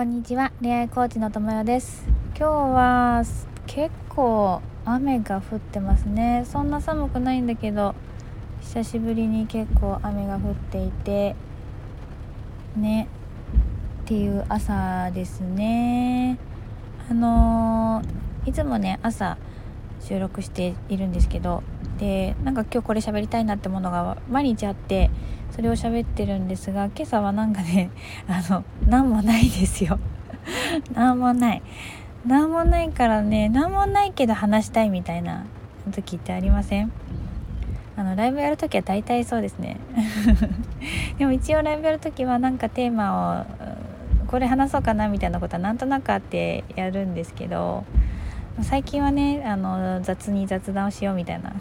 こんにちは恋愛コーチの友よです。今日は結構雨が降ってますね。そんな寒くないんだけど久しぶりに結構雨が降っていてねっていう朝ですね。あのー、いつもね朝収録しているんですけどでなんか今日これ喋りたいなってものが毎日あってそれを喋ってるんですが今朝はなんかね あの何もないですよ。何もない。何もないからね何もないけど話したいみたいな時ってありません？あのライブやる時は大体そうですね。でも一応ライブやる時はなんかテーマをこれ話そうかなみたいなことはなんとなくあってやるんですけど最近はねあの雑に雑談をしようみたいな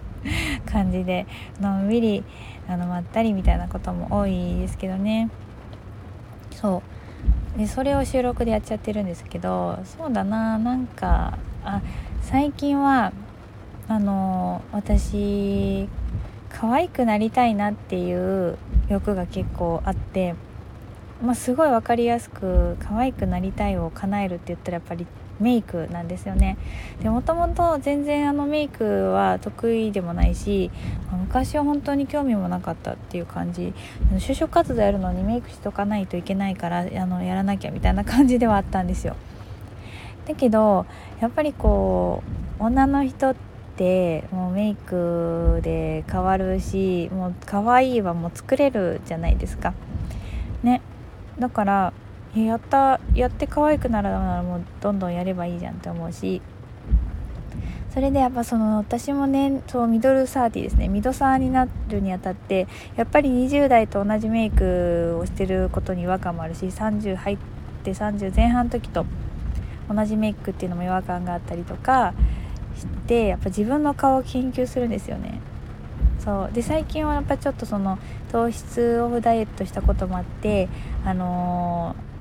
感じでのんびりあのまったりみたいなことも多いですけどね。そう。でそれを収録でやっちゃってるんですけどそうだななんかあ最近はあの私可愛くなりたいなっていう欲が結構あって、まあ、すごい分かりやすく可愛くなりたいを叶えるって言ったらやっぱりメイクなんですよね。でもともと全然あのメイクは得意でもないし昔は本当に興味もなかったっていう感じ。就職活動やるのにメイクしとかないといけないからあのやらなきゃみたいな感じではあったんですよ。だけどやっぱりこう女の人ってもうメイクで変わるしもう可愛いはもう作れるじゃないですか。ね。だからやったやって可愛くなるならもうどんどんやればいいじゃんって思うし。それでやっぱその私もねそうミドルサーティですね。ミドサーになるにあたってやっぱり20代と同じメイクをしてることに違和感もあるし30入って30前半の時と同じメイクっていうのも違和感があったりとかしてやっぱ自分の顔を研究するんですよね。そう。で最近はやっぱちょっとその糖質オフダイエットしたこともあってあのー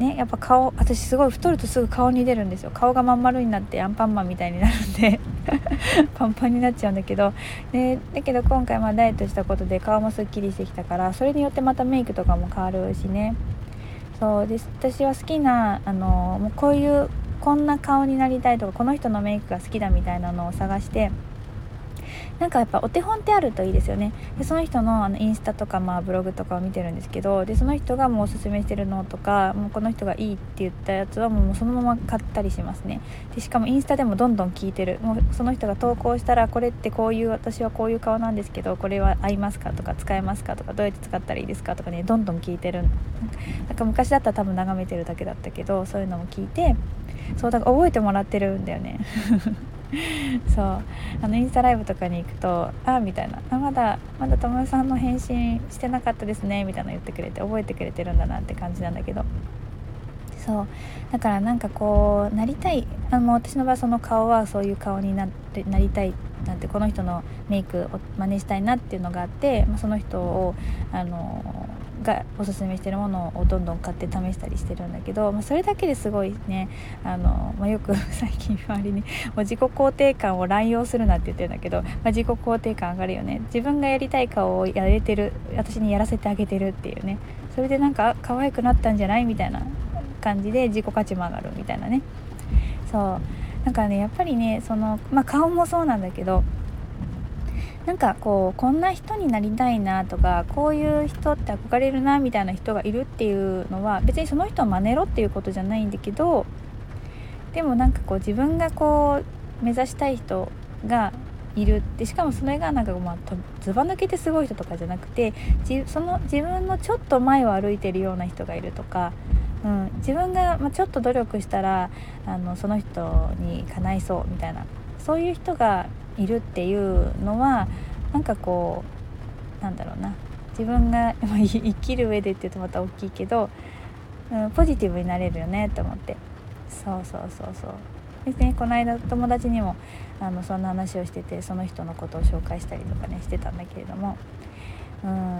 ねやっぱ顔私すごい太るとすぐ顔に出るんですよ。顔がまん丸になってアンパンマンみたいになるんで パンパンになっちゃうんだけど。でだけど今回まダイエットしたことで顔もすっきりしてきたからそれによってまたメイクとかも変わるしね。そうで私は好きなあのもうこういうこんな顔になりたいとかこの人のメイクが好きだみたいなのを探してなんかやっぱお手本ってあるといいですよね。でその人のあのインスタとか、まあ、ブログとかを見てるんですけどでその人がもうおすすめしてるのとかもうこの人がいいって言ったやつはもうそのまま買ったりしますね。でしかもインスタでもどんどん聞いてる。もうその人が投稿したらこれってこういう私はこういう顔なんですけどこれは合いますかとか使えますかとかどうやって使ったらいいですかとかねどんどん聞いてるなんか昔だったら多分眺めてるだけだったけどそういうのも聞いてそうだから覚えてもらってるんだよね。そう。あのインスタライブとかに行くと「あみたいな「あまだまだ友さんの返信してなかったですね」みたいな言ってくれて覚えてくれてるんだなって感じなんだけど。そう。だからなんかこうなりたい。あの私の場合その顔はそういう顔になってなりたいなんてこの人のメイクを真似したいなっていうのがあって、まあ、その人をあのがおすすめしてるものをどんどん買って試したりしてるんだけど、まあ、それだけですごいねあの、まあ、よく 最近周りにもう自己肯定感を乱用するなって言ってるんだけど、まあ、自己肯定感上がるよね。自分がやりたい顔をやれてる私にやらせてあげてるっていうね。それでなんか可愛くなったんじゃないみたいな感じで自己価値も上がるみたいなね。そう。なんかねやっぱりねその、まあ、顔もそうなんだけどなんかこうこんな人になりたいなとかこういう人って憧れるなみたいな人がいるっていうのは別にその人を真似ろっていうことじゃないんだけどでもなんかこう自分がこう目指したい人がいるってしかもそれがなんかまあずば抜けてすごい人とかじゃなくてその自分のちょっと前を歩いてるような人がいるとか、うん、自分がまちょっと努力したらあのその人に叶いそうみたいなそういう人がいるっていうのはなんかこうなんだろうな。自分が 生きる上でって言うとまた大きいけど、うん、ポジティブになれるよねと思って。そうそうそうそう。ですね。この間友達にもあのそんな話をしててその人のことを紹介したりとかねしてたんだけれども。うん。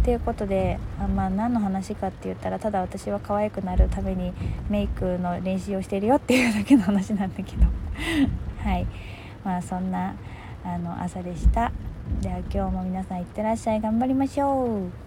っていうことであまあ何の話かって言ったらただ私は可愛くなるためにメイクの練習をしてるよっていうだけの話なんだけど。はい。まあそんなあの朝でした。では今日も皆さんいってらっしゃい。頑張りましょう。